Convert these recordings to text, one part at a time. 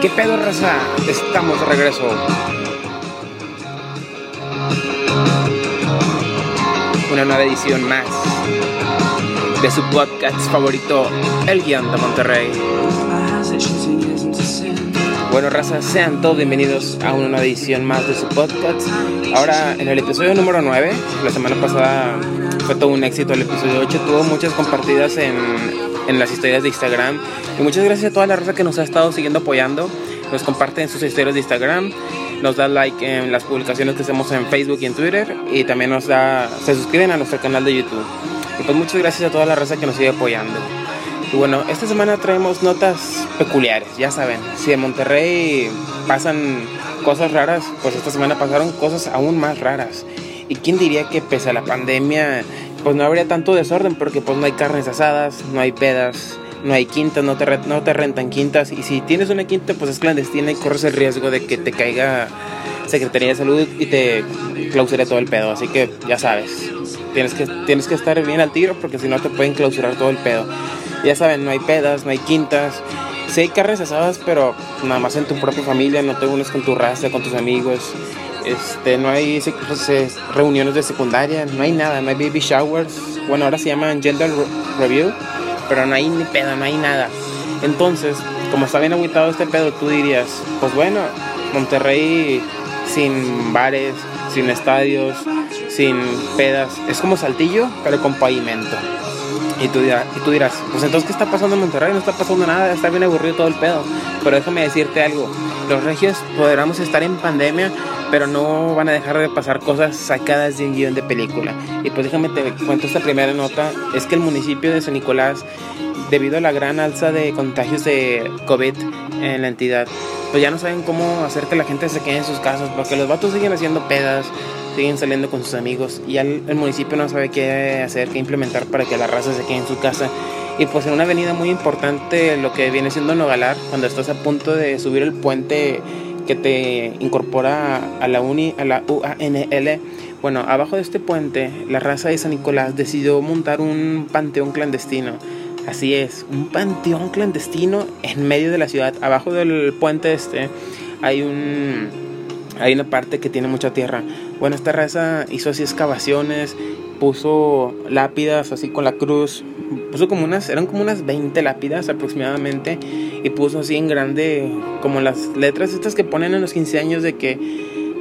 ¿Qué pedo, raza? Estamos de regreso. Una nueva edición más de su podcast favorito, El Guión de Monterrey. Bueno, raza, sean todos bienvenidos a una nueva edición más de su podcast. Ahora, en el episodio número 9, la semana pasada fue todo un éxito. El episodio 8 tuvo muchas compartidas en, en las historias de Instagram. Y muchas gracias a toda la raza que nos ha estado siguiendo apoyando. Nos comparten sus historias de Instagram, nos da like en las publicaciones que hacemos en Facebook y en Twitter. Y también nos da, se suscriben a nuestro canal de YouTube. Y pues muchas gracias a toda la raza que nos sigue apoyando. Y bueno, esta semana traemos notas peculiares, ya saben. Si en Monterrey pasan cosas raras, pues esta semana pasaron cosas aún más raras. ¿Y quién diría que pese a la pandemia, pues no habría tanto desorden? Porque pues no hay carnes asadas, no hay pedas, no hay quintas, no te, no te rentan quintas. Y si tienes una quinta, pues es clandestina y corres el riesgo de que te caiga Secretaría de Salud y te clausure todo el pedo. Así que ya sabes, tienes que, tienes que estar bien al tiro porque si no te pueden clausurar todo el pedo. Ya saben, no hay pedas, no hay quintas. Sí hay carnes asadas, pero nada más en tu propia familia, no te unes con tu raza, con tus amigos. Este, no hay reuniones de secundaria, no hay nada, no hay baby showers. Bueno, ahora se llaman gender review, pero no hay ni pedo, no hay nada. Entonces, como está bien agüitado este pedo, tú dirías, pues bueno, Monterrey sin bares, sin estadios, sin pedas, es como Saltillo, pero con pavimento. Y tú, dirás, y tú dirás, pues entonces, ¿qué está pasando en Monterrey? No está pasando nada, está bien aburrido todo el pedo. Pero déjame decirte algo, los regios podremos estar en pandemia, pero no van a dejar de pasar cosas sacadas de un guion de película. Y pues déjame te cuento esta primera nota, es que el municipio de San Nicolás, debido a la gran alza de contagios de COVID en la entidad, pues ya no saben cómo hacer que la gente se quede en sus casas, porque los vatos siguen haciendo pedas, siguen saliendo con sus amigos y el, el, municipio no sabe qué hacer, qué implementar para que la raza se quede en su casa. Y pues en una avenida muy importante, lo que viene siendo Nogalar, cuando estás a punto de subir el puente que te incorpora a la uni, a la UANL, bueno, abajo de este puente, la raza de San Nicolás decidió montar un panteón clandestino. Así es, un panteón clandestino en medio de la ciudad. Abajo del puente este hay un hay una parte que tiene mucha tierra. Bueno, esta raza hizo así excavaciones, puso lápidas así con la cruz, puso como unas, eran como unas 20 lápidas aproximadamente, y puso así en grande, como las letras estas que ponen en los 15 años de que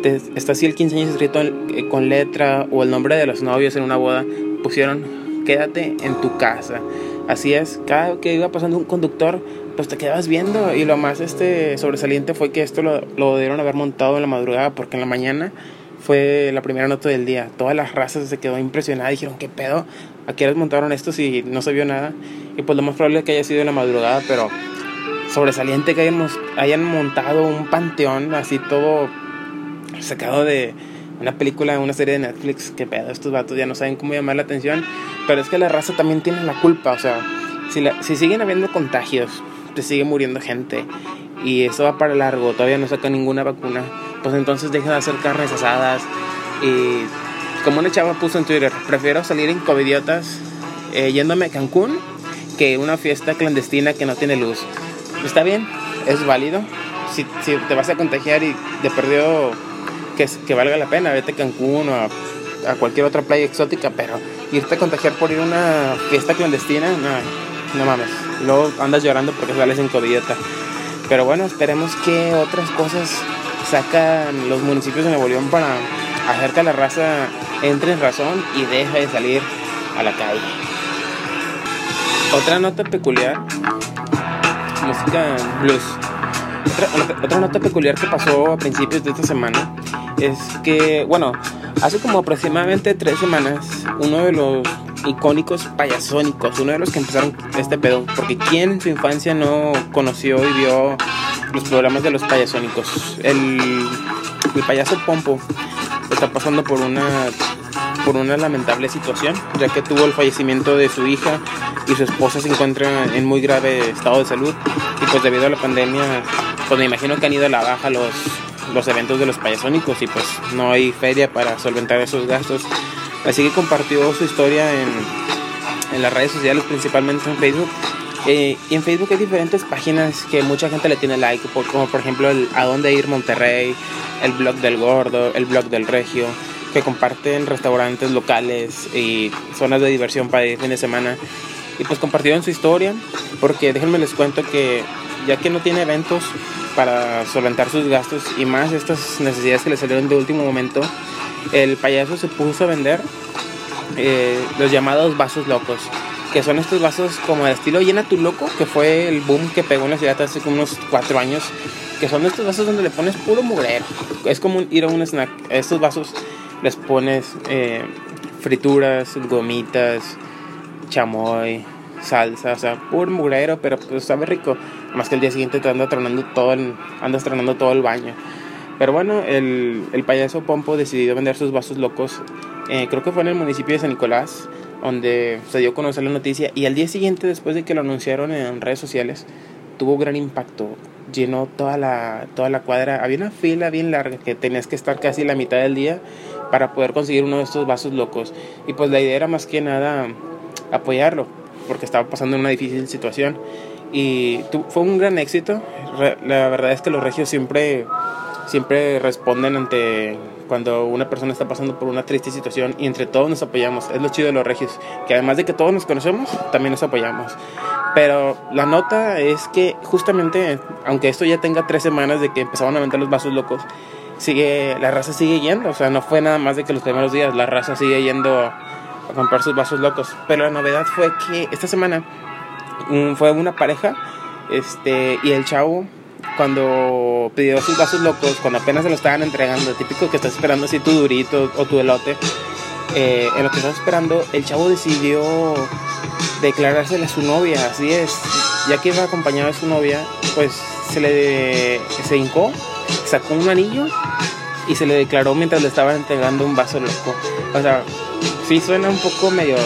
te, está así el 15 años escrito en, con letra o el nombre de los novios en una boda, pusieron quédate en tu casa. Así es, cada que iba pasando un conductor, pues te quedabas viendo. Y lo más este sobresaliente fue que esto lo, lo dieron haber montado en la madrugada, porque en la mañana fue la primera nota del día. Todas las razas se quedó impresionadas, dijeron, ¿qué pedo? ¿A qué montaron esto si no se vio nada? Y pues lo más probable es que haya sido en la madrugada, pero sobresaliente que hayan, hayan montado un panteón así todo sacado de una película, una serie de Netflix, qué pedo, estos vatos ya no saben cómo llamar la atención, pero es que la raza también tiene la culpa, o sea, si, la, si siguen habiendo contagios, te sigue muriendo gente. Y eso va para largo, todavía no saca ninguna vacuna, pues entonces dejen de hacer carnes asadas y como una chava puso en Twitter, prefiero salir en covidiotas eh, yéndome a Cancún que una fiesta clandestina que no tiene luz. Está bien, es válido. Si, te vas a contagiar y de perdido que, que valga la pena, vete a Cancún o a, a, cualquier otra playa exótica, pero irte a contagiar por ir a una fiesta clandestina, no, no mames. Luego andas llorando porque sales en covidiota. Pero bueno, esperemos que otras cosas sacan los municipios de Nuevo León para hacer que la raza entre en razón y deje de salir a la calle. Otra nota peculiar, música blues. Otra, otra, nota peculiar que pasó a principios de esta semana es que, bueno, hace como aproximadamente tres semanas, uno de los icónicos payasónicos, uno de los que empezaron este pedo, porque ¿quién en su infancia no conoció y vio los programas de los payasónicos? El, el payaso Pompo está pasando por una por una lamentable situación, ya que tuvo el fallecimiento de su hija y su esposa se encuentra en muy grave estado de salud y pues debido a la pandemia, pues me imagino que han ido a la baja los, los eventos de los payasónicos y pues no hay feria para solventar esos gastos. Así que compartió su historia en, en las redes sociales, principalmente en Facebook, Eh, y en Facebook hay diferentes páginas que mucha gente le tiene like, como por ejemplo el A dónde ir Monterrey, el blog del gordo, el blog del regio, que comparten restaurantes locales y zonas de diversión para ir fin de semana. Y pues compartieron su historia, porque déjenme les cuento que ya que no tiene eventos para solventar sus gastos y más estas necesidades que le salieron de último momento, el payaso se puso a vender eh, los llamados vasos locos, que son estos vasos como de estilo llena tu loco, que fue el boom que pegó en la ciudad hace como unos cuatro años, que son estos vasos donde le pones puro mugrero. Es como ir a un snack. estos vasos les pones eh, frituras, gomitas, chamoy, salsa, o sea, puro mugrero, pero pues sabe rico. Más que el día siguiente te anda tronando todo el, andas tronando todo el baño. Pero bueno, el, el payaso Pompo decidió vender sus vasos locos. Eh, creo que fue en el municipio de San Nicolás, donde se dio a conocer la noticia. Y al día siguiente, después de que lo anunciaron en redes sociales, tuvo gran impacto. Llenó toda la, toda la cuadra. Había una fila bien larga que tenías que estar casi la mitad del día para poder conseguir uno de estos vasos locos. Y pues la idea era más que nada apoyarlo, porque estaba pasando una difícil situación. Y fue un gran éxito. La verdad es que los regios siempre, siempre responden ante cuando una persona está pasando por una triste situación y entre todos nos apoyamos. Es lo chido de los regios, que además de que todos nos conocemos, también nos apoyamos. Pero la nota es que justamente, aunque esto ya tenga tres semanas de que empezaron a vender los vasos locos, sigue, la raza sigue yendo. O sea, no fue nada más de que los primeros días, la raza sigue yendo a comprar sus vasos locos. Pero la novedad fue que esta semana fue una pareja este, y el chavo cuando pidió sus vasos locos, cuando apenas se lo estaban entregando, típico que estás esperando así tu durito o tu elote, eh, en lo que estás esperando, el chavo decidió declarársela a su novia, así es, ya que iba acompañado de su novia, pues se le se hincó sacó un anillo y se le declaró mientras le estaban entregando un vaso loco. O sea, sí suena un poco medio,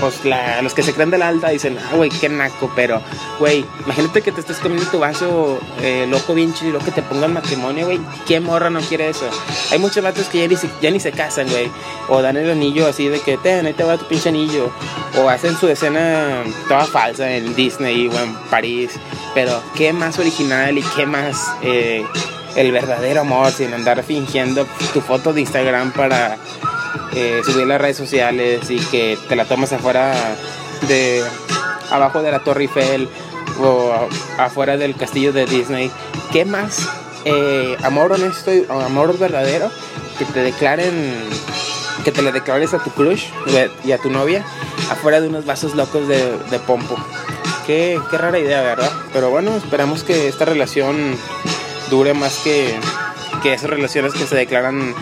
pues la, los que se creen de la alta dicen, ah, güey, qué naco, pero, güey, imagínate que te estés comiendo tu vaso eh, loco bien chido, que te pongan matrimonio, güey, ¿qué morra no quiere eso? Hay muchos vatos que ya ni, ya ni se casan, güey, o dan el anillo así de que, ten, ahí te va tu pinche anillo, o hacen su escena toda falsa en Disney o en París, pero qué más original y qué más... Eh, el verdadero amor sin andar fingiendo tu foto de Instagram para eh, subir las redes sociales y que te la tomas afuera de abajo de la Torre Eiffel o afuera del castillo de Disney. ¿Qué más eh, amor honesto y amor verdadero que te declaren que te le declares a tu crush y a tu novia afuera de unos vasos locos de, de pompo? Qué, qué rara idea, ¿verdad? Pero bueno, esperamos que esta relación dure más que, que esas relaciones que se declaran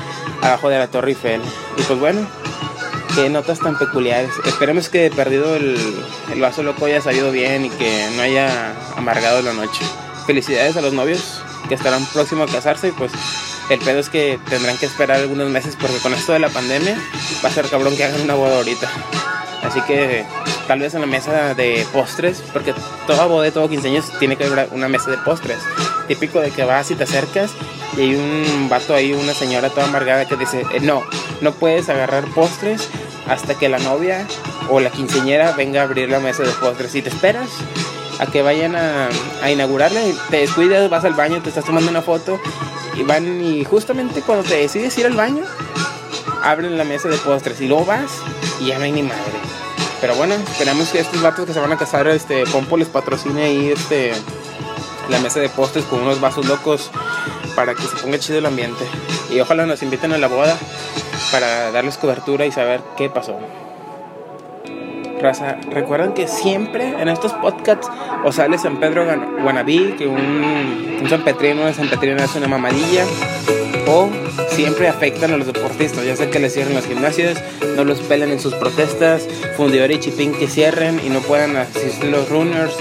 abajo de la Torre Eiffel. Y pues bueno, qué notas tan peculiares. Esperemos que perdido el, el vaso loco haya salido bien y que no haya amargado la noche. Felicidades a los novios que estarán próximos a casarse y pues el pedo es que tendrán que esperar algunos meses porque con esto de la pandemia va a ser cabrón que hagan una boda ahorita. Así que tal vez en la mesa de postres, porque toda boda, todo 15 años tiene que haber una mesa de postres. Típico de que vas y te acercas y hay un vato ahí, una señora toda amargada que dice, eh, no, no puedes agarrar postres hasta que la novia o la quinceñera venga a abrir la mesa de postres. Y te esperas a que vayan a, inaugurarla te descuidas, vas al baño, te estás tomando una foto y van y justamente cuando te decides ir al baño, abren la mesa de postres y luego vas y ya no hay madre. Pero bueno, esperamos que estos vatos que se van a casar, este, Pompo les patrocine ahí este, la mesa de postres con unos vasos locos para que se ponga chido el ambiente. Y ojalá nos inviten a la boda para darles cobertura y saber qué pasó. Raza, recuerden que siempre en estos podcasts o sale San Pedro Guanabí, que un, un San Petrino, de San Petrino es una mamadilla, o siempre afectan a los deportistas, ya sea que les cierren los gimnasios, no los pelan en sus protestas, fundidor y chipín que cierren y no puedan asistir los runners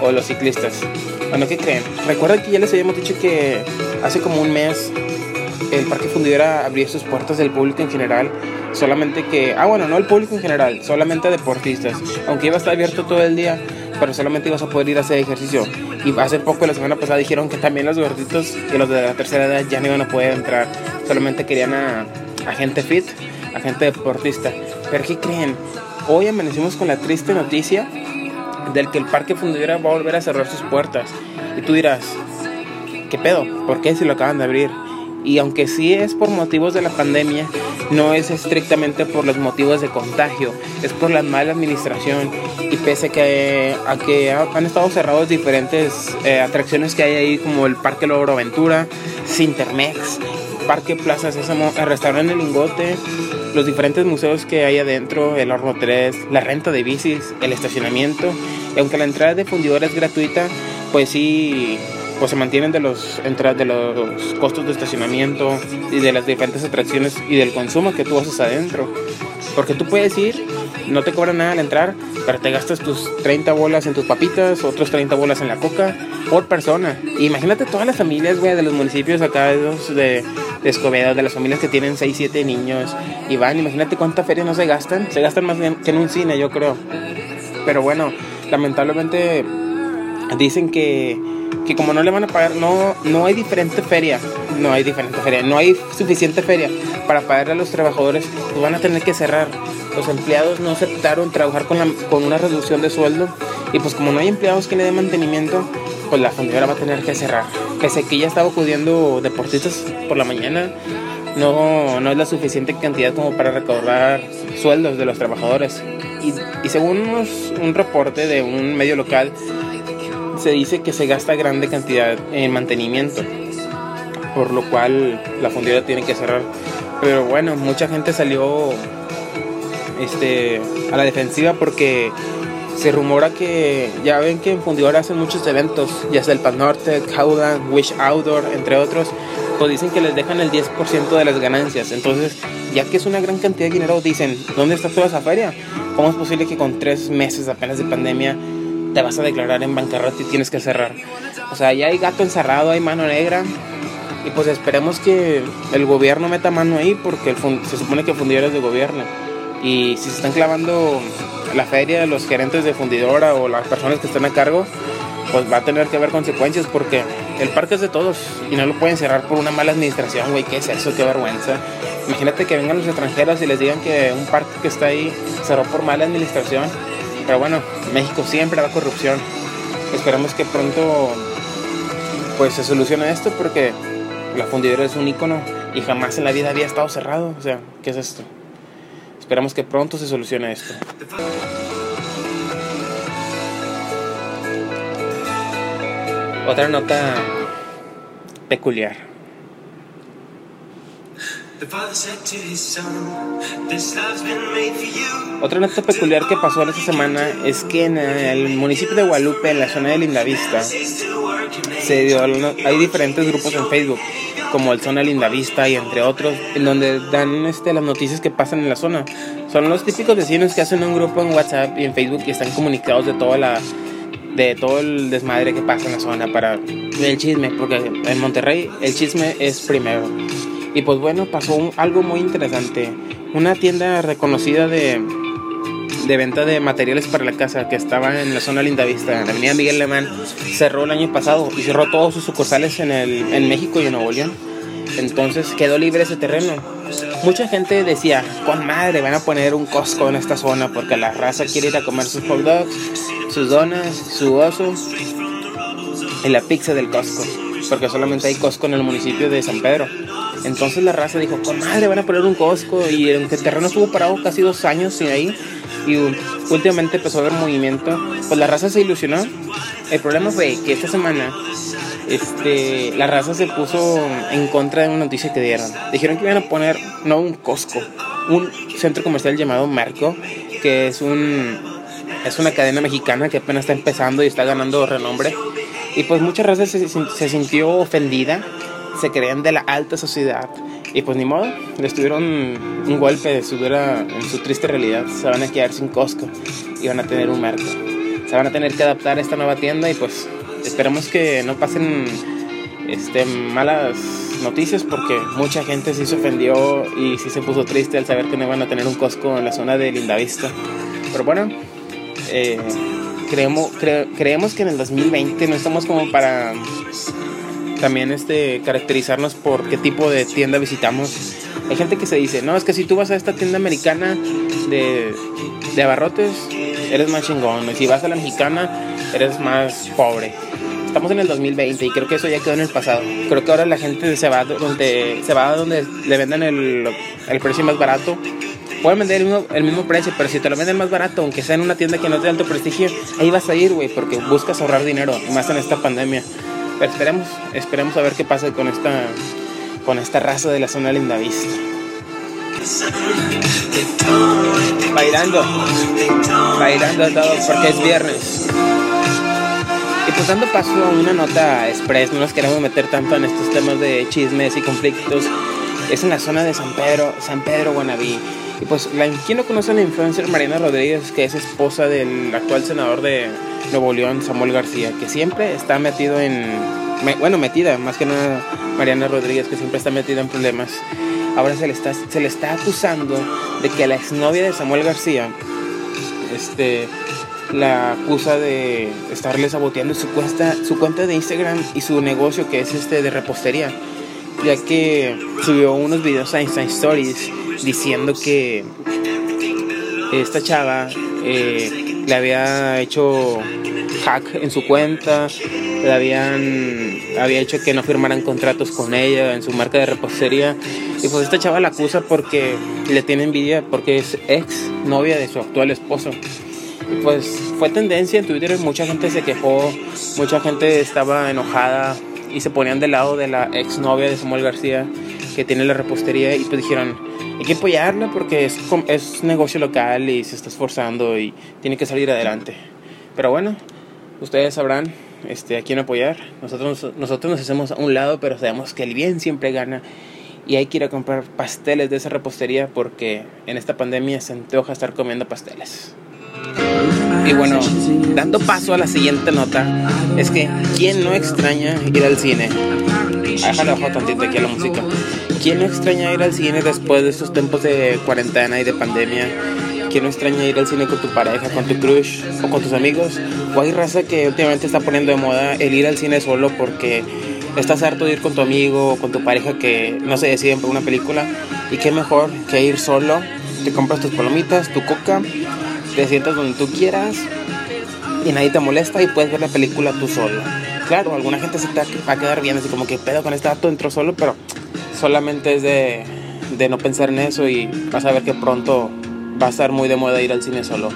o los ciclistas. Bueno, ¿qué creen? Recuerden que ya les habíamos dicho que hace como un mes el Parque Fundidora abrió sus puertas del público en general, solamente que, ah bueno, no el público en general, solamente a deportistas, aunque iba a estar abierto todo el día, pero solamente ibas a poder ir a hacer ejercicio. Y hace poco, la semana pasada, dijeron que también los gorditos y los de la tercera edad ya no iban a poder entrar solamente querían a, gente fit, a gente deportista. Pero ¿qué creen? Hoy amanecimos con la triste noticia del que el parque fundidora va a volver a cerrar sus puertas. Y tú dirás, ¿qué pedo? ¿Por qué si lo acaban de abrir? Y aunque sí es por motivos de la pandemia, no es estrictamente por los motivos de contagio, es por la mala administración. Y pese que, a que han estado cerrados diferentes eh, atracciones que hay ahí, como el Parque Logro Aventura, Cintermex, Parque Plaza Sésamo, el restaurante El Lingote, los diferentes museos que hay adentro, el Horno 3, la renta de bicis, el estacionamiento. Y aunque la entrada de fundidora es gratuita, pues sí pues se mantienen de los de los costos de estacionamiento y de las diferentes atracciones y del consumo que tú haces adentro. Porque tú puedes ir, no te cobran nada al entrar, pero te gastas tus 30 bolas en tus papitas, otros 30 bolas en la coca por persona. imagínate todas las familias, güey, de los municipios acá de, de Escobedo, de las familias que tienen 6, 7 niños y van, imagínate cuánta feria no se gastan. Se gastan más que en un cine, yo creo. Pero bueno, lamentablemente dicen que que como no le van a pagar, no, no hay diferente feria, no hay diferente feria, no hay suficiente feria para pagarle a los trabajadores, pues van a tener que cerrar. Los empleados no aceptaron trabajar con, la, con una reducción de sueldo y pues como no hay empleados que le den mantenimiento, pues la fundidora va a tener que cerrar. Pese que ya estaba acudiendo deportistas por la mañana, no, no es la suficiente cantidad como para recaudar sueldos de los trabajadores. Y, y según un reporte de un medio local, se dice que se gasta grande cantidad en mantenimiento, por lo cual la fundidora tiene que cerrar. Pero bueno, mucha gente salió este, a la defensiva porque se rumora que ya ven que en fundidora hacen muchos eventos, ya sea el Pan Norte, Caudan, Wish Outdoor, entre otros, pues dicen que les dejan el 10% de las ganancias. Entonces, ya que es una gran cantidad de dinero, dicen, ¿dónde está toda esa feria? ¿Cómo es posible que con tres meses apenas de pandemia te vas a declarar en bancarrota y tienes que cerrar. O sea, ya hay gato encerrado, hay mano negra. Y pues esperemos que el gobierno meta mano ahí porque se supone que fundidora es de gobierno. Y si se están clavando la feria, los gerentes de fundidora o las personas que están a cargo, pues va a tener que haber consecuencias porque el parque es de todos y no lo pueden cerrar por una mala administración, güey. ¿Qué es eso? Qué vergüenza. Imagínate que vengan los extranjeros y les digan que un parque que está ahí cerró por mala administración pero bueno, México siempre da corrupción. Esperamos que pronto pues se solucione esto porque la fundidora es un icono y jamás en la vida había estado cerrado. O sea, ¿qué es esto? Esperamos que pronto se solucione esto. Otra nota peculiar. Otra nota peculiar que pasó esta semana es que en el municipio de Guadalupe, en la zona de Lindavista, se dio, hay diferentes grupos en Facebook, como el Zona Lindavista y entre otros, en donde dan este, las noticias que pasan en la zona. Son los típicos vecinos que hacen un grupo en WhatsApp y en Facebook y están comunicados de toda la de todo el desmadre que pasa en la zona para el chisme, porque en Monterrey el chisme es primero. Y pues bueno, pasó algo muy interesante. Una tienda reconocida de, de venta de materiales para la casa que estaba en la zona Lindavista, en la avenida Miguel Alemán, cerró el año pasado y cerró todos sus sucursales en, el, en México y en Nuevo León. Entonces quedó libre ese terreno. Mucha gente decía, con madre, van a poner un Costco en esta zona porque la raza quiere ir a comer sus hot dogs, sus donas, su oso y la pizza del Costco, porque solamente hay Costco en el municipio de San Pedro. Entonces la raza dijo, con madre, van a poner un Costco. Y aunque el terreno estuvo parado casi dos años sin ahí, y últimamente empezó a haber movimiento, pues la raza se ilusionó. El problema fue que esta semana este, la raza se puso en contra de una noticia que dieron. Dijeron que iban a poner, no un Costco, un centro comercial llamado Marco, que es un es una cadena mexicana que apenas está empezando y está ganando renombre. Y pues mucha raza se sintió ofendida se creían de la alta sociedad. Y pues ni modo, les tuvieron un golpe de su dura, en su triste realidad. Se van a quedar sin Costco y van a tener un mercado. Se van a tener que adaptar a esta nueva tienda y pues esperemos que no pasen este, malas noticias porque mucha gente sí se ofendió y sí se puso triste al saber que no iban a tener un Costco en la zona de Lindavista. Pero bueno, eh, creemos, creemos que en el 2020 no estamos como para también este, caracterizarnos por qué tipo de tienda visitamos. Hay gente que se dice, no, es que si tú vas a esta tienda americana de, de abarrotes, eres más chingón. Y si vas a la mexicana, eres más pobre. Estamos en el 2020 y creo que eso ya quedó en el pasado. Creo que ahora la gente se va donde, se va donde le venden el, el precio más barato. Pueden vender el mismo, el mismo precio, pero si te lo venden más barato, aunque sea en una tienda que no es de alto prestigio, ahí vas a ir, güey, porque buscas ahorrar dinero, más en esta pandemia. Esperemos, esperemos a ver qué pasa con esta, con esta raza de la zona linda vista. Bailando, bailando todo porque es viernes. Y pues dando paso a una nota express, no nos queremos meter tanto en estos temas de chismes y conflictos. Es en la zona de San Pedro, San Pedro Guanabí. Y pues, la, ¿quién no conoce a la influencer Mariana Rodríguez, que es esposa del actual senador de Nuevo León, Samuel García, que siempre está metido en, bueno, metida, más que nada Mariana Rodríguez, que siempre está metida en problemas. Ahora se le está, se le está acusando de que la exnovia de Samuel García, este, la acusa de estarle saboteando su cuenta, su cuenta de Instagram y su negocio que es este de repostería, ya que subió unos videos a Insta Stories diciendo que esta chava eh, le había hecho hack en su cuenta, le habían había hecho que no firmaran contratos con ella en su marca de repostería y pues esta chava la acusa porque le tiene envidia porque es ex novia de su actual esposo. Y pues fue tendencia en Twitter, mucha gente se quejó, mucha gente estaba enojada y se ponían del lado de la ex novia de Samuel García que tiene la repostería y pues dijeron, hay que apoyarla porque es, es negocio local y se está esforzando y tiene que salir adelante. Pero bueno, ustedes sabrán este, a quién apoyar. Nosotros, nosotros nos hacemos a un lado, pero sabemos que el bien siempre gana. Y hay que ir a comprar pasteles de esa repostería porque en esta pandemia se antoja estar comiendo pasteles. Y bueno, dando paso a la siguiente nota, es que ¿quién no extraña ir al cine? Déjale ojo tantito aquí a la música. ¿Quién no extraña ir al cine después de estos tiempos de cuarentena y de pandemia? ¿Quién no extraña ir al cine con tu pareja, con tu crush o con tus amigos? O hay raza que últimamente está poniendo de moda el ir al cine solo porque estás harto de ir con tu amigo o con tu pareja que no se deciden por una película. Y qué mejor que ir solo. Te compras tus palomitas, tu coca, te sientas donde tú quieras y nadie te molesta y puedes ver la película tú solo. Claro, alguna gente se te va a quedar bien, así como que pedo con este dato entró solo, pero solamente es de, de no pensar en eso y vas a ver que pronto va a estar muy de moda ir al cine solo.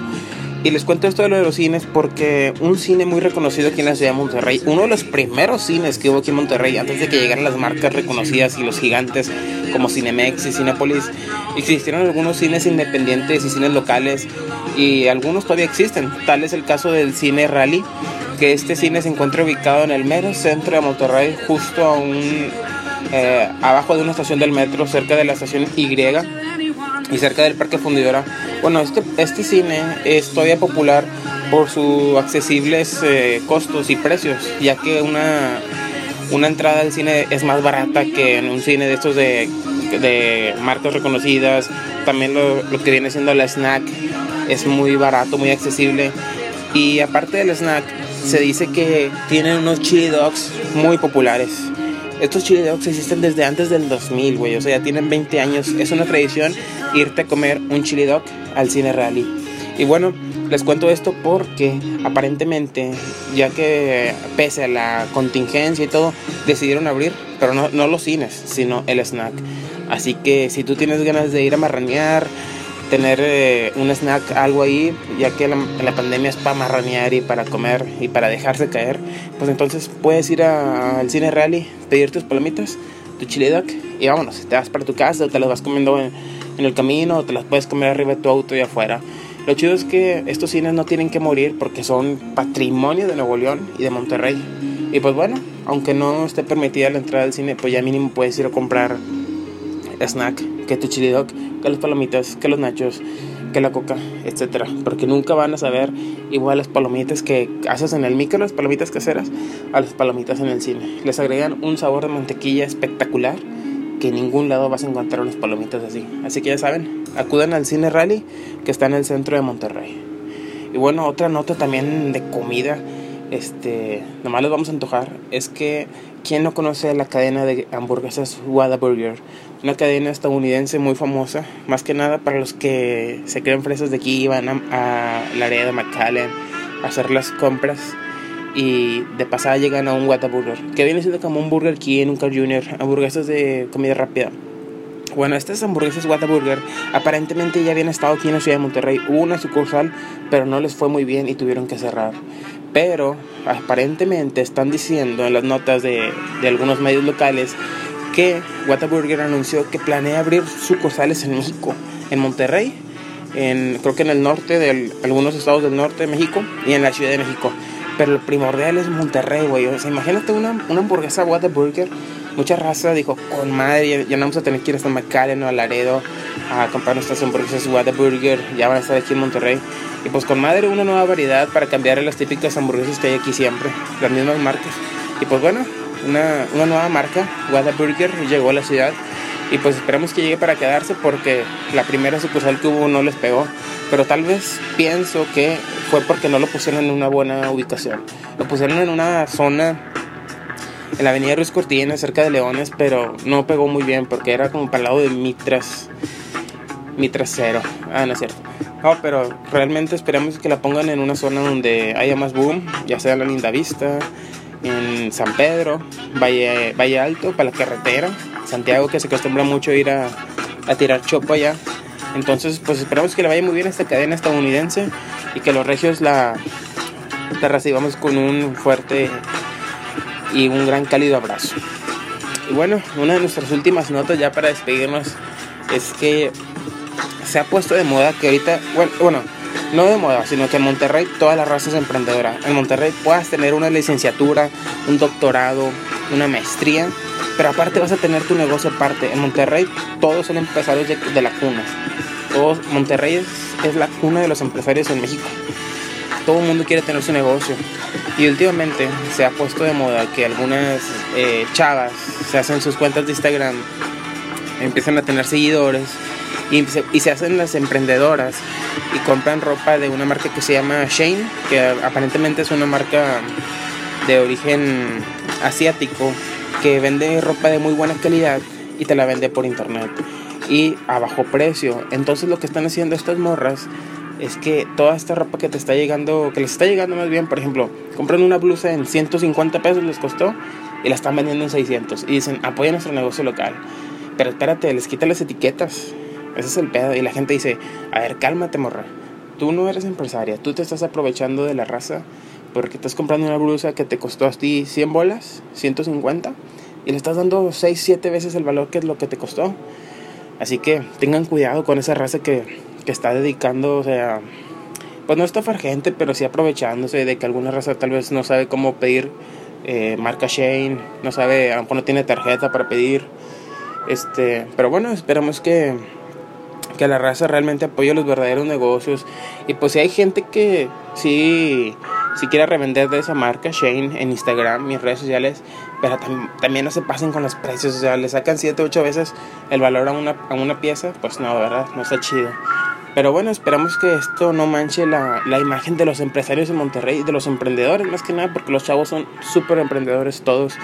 Y les cuento esto de lo de los cines porque un cine muy reconocido aquí en la ciudad de Monterrey, uno de los primeros cines que hubo aquí en Monterrey antes de que llegaran las marcas reconocidas y los gigantes como Cinemex y Cinepolis, existieron algunos cines independientes y cines locales y algunos todavía existen. Tal es el caso del Cine Rally, que este cine se encuentra ubicado en el mero centro de Monterrey, justo a un eh, abajo de una estación del metro, cerca de la estación Y y cerca del Parque Fundidora. Bueno, este, este cine es todavía popular por sus accesibles eh, costos y precios, ya que una, una entrada al cine es más barata que en un cine de estos de, de marcas reconocidas. También lo, lo que viene siendo la snack es muy barato, muy accesible. Y aparte del snack, se dice que tienen unos chili dogs muy populares. Estos chili dogs existen desde antes del 2000, güey. O sea, ya tienen 20 años. Es una tradición irte a comer un chili dog al cine rally. Y bueno, les cuento esto porque aparentemente, ya que pese a la contingencia y todo, decidieron abrir, pero no, no los cines, sino el snack. Así que si tú tienes ganas de ir a marranear, tener eh, un snack, algo ahí, ya que la, la pandemia es para marranear y para comer y para dejarse caer, pues entonces puedes ir al cine rally, pedir tus palomitas, tu chili dog y vámonos, te vas para tu casa te las vas comiendo en, en el camino o te las puedes comer arriba de tu auto y afuera. Lo chido es que estos cines no tienen que morir porque son patrimonio de Nuevo León y de Monterrey. Y pues bueno, aunque no esté permitida la entrada al cine, pues ya mínimo puedes ir a comprar snack, que tu chili dog, que las palomitas, que los nachos, que la coca, etcétera, porque nunca van a saber igual las palomitas que haces en el micro, las palomitas caseras, a las palomitas en el cine. Les agregan un sabor de mantequilla espectacular que en ningún lado vas a encontrar unas palomitas así. Así que ya saben, acudan al Cine Rally que está en el centro de Monterrey. Y bueno, otra nota también de comida este, nomás les vamos a antojar, es que ¿quién no conoce la cadena de hamburguesas Whataburger? Una cadena estadounidense muy famosa, más que nada para los que se creen fresas de aquí, van a, a Laredo, McAllen, a hacer las compras y de pasada llegan a un Whataburger, que viene siendo como un Burger King, un Car Junior, hamburguesas de comida rápida. Bueno, estas hamburguesas Whataburger aparentemente ya habían estado aquí en la ciudad de Monterrey. Hubo una sucursal, pero no les fue muy bien y tuvieron que cerrar. Pero aparentemente están diciendo en las notas de, de algunos medios locales que Whataburger anunció que planea abrir sucursales en México, en Monterrey, en, creo que en el norte de algunos estados del norte de México y en la Ciudad de México. Pero lo primordial es Monterrey, güey. O sea, imagínate una, una hamburguesa Whataburger mucha raza dijo, con madre, ya, no vamos a tener que ir hasta McAllen o a Laredo a comprar nuestras hamburguesas Whataburger, ya van a estar aquí en Monterrey. Y pues con madre una nueva variedad para cambiar las típicas hamburguesas que hay aquí siempre, las mismas marcas. Y pues bueno, una, una nueva marca, Whataburger, llegó a la ciudad. Y pues esperamos que llegue para quedarse porque la primera sucursal que hubo no les pegó. Pero tal vez pienso que fue porque no lo pusieron en una buena ubicación. Lo pusieron en una zona en la avenida Ruiz Cortina, cerca de Leones, pero no pegó muy bien porque era como para el lado de Mitras. Mitras cero. Ah, no es cierto. No, pero realmente esperamos que la pongan en una zona donde haya más boom, ya sea en la Linda Vista, en San Pedro, Valle, Valle Alto, para la carretera, Santiago, que se acostumbra mucho ir a, a tirar chopo allá. Entonces, pues esperamos que le vaya muy bien esta cadena estadounidense y que los regios la, la recibamos con un fuerte y un gran cálido abrazo. Y bueno, una de nuestras últimas notas ya para despedirnos es que se ha puesto de moda que ahorita, bueno, no de moda, sino que en Monterrey toda la raza es emprendedora. En Monterrey puedas tener una licenciatura, un doctorado, una maestría, pero aparte vas a tener tu negocio aparte. En Monterrey todos son empresarios de, la cuna. Todos, Monterrey es, es la cuna de los empresarios en México. Todo el mundo quiere tener su negocio. Y últimamente se ha puesto de moda que algunas eh, chavas se hacen sus cuentas de Instagram, empiezan a tener seguidores y y se hacen las emprendedoras y compran ropa de una marca que se llama Shane, que aparentemente es una marca de origen asiático que vende ropa de muy buena calidad y te la vende por internet y a bajo precio. Entonces lo que están haciendo estas morras es que toda esta ropa que te está llegando, que les está llegando más bien, por ejemplo, compran una blusa en 150 pesos, les costó, y la están vendiendo en 600. Y dicen, apoya nuestro negocio local. Pero espérate, les quitan las etiquetas. Ese es el pedo. Y la gente dice, a ver, cálmate, morra. Tú no eres empresaria, tú te estás aprovechando de la raza porque estás comprando una blusa que te costó a ti 100 bolas, 150, y le estás dando 6, 7 veces el valor que es lo que te costó. Así que tengan cuidado con esa raza que que está dedicando, o sea, pues no estafar gente, pero sí aprovechándose de que alguna raza tal vez no sabe cómo pedir eh, marca Shane, no sabe, a lo mejor no tiene tarjeta para pedir. Este, pero bueno, esperamos que, que la raza realmente apoye los verdaderos negocios. Y pues si hay gente que sí, si quiere revender de esa marca Shane en Instagram en redes sociales, pero también no se pasen con los precios, o sea, le sacan 7, 8 veces el valor a una, a una pieza, pues no, ¿verdad? No está chido. Pero bueno, esperamos que esto no manche la, la imagen de los empresarios de Monterrey, de los emprendedores más que nada, porque los chavos son súper emprendedores todos.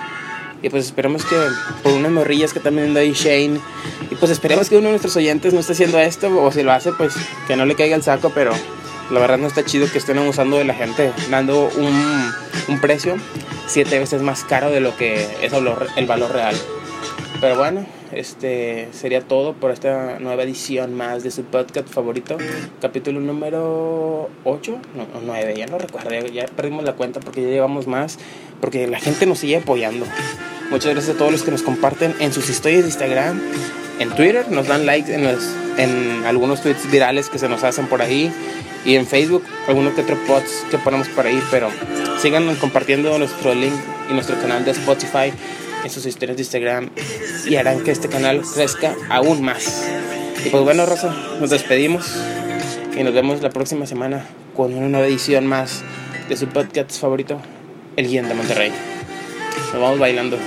Y pues esperemos que por unas morrillas que también anda ahí Shane. Y pues esperemos que uno de nuestros oyentes no esté haciendo esto, o si lo hace, pues que no le caiga el saco, pero la verdad no está chido que estén abusando de la gente, dando un, un precio siete veces más caro de lo que es el valor real. Pero bueno, este sería todo por esta nueva edición más de su podcast favorito. Capítulo número 8, no, 9, ya no recuerdo, ya perdimos la cuenta porque ya llevamos más, porque la gente nos sigue apoyando. Muchas gracias a todos los que nos comparten en sus historias de Instagram, en Twitter, nos dan likes en, los, en algunos tweets virales que se nos hacen por ahí y en Facebook, algunos que otros posts que ponemos por ahí, pero sigan compartiendo nuestro link y nuestro canal de Spotify en sus historias de Instagram y harán que este canal crezca aún más. Y pues bueno, Rosa, nos despedimos y nos vemos la próxima semana con una nueva edición más de su podcast favorito, El Guión de Monterrey. Nos vamos bailando.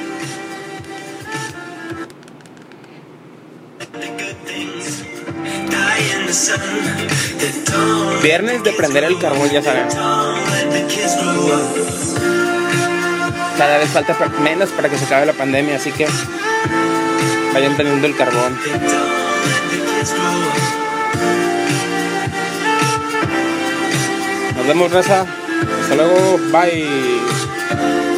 Viernes de prender el carbón, ya saben. Cada vez falta menos para que se acabe la pandemia, así que vayan teniendo el carbón. Nos vemos, raza. Hasta luego. Bye.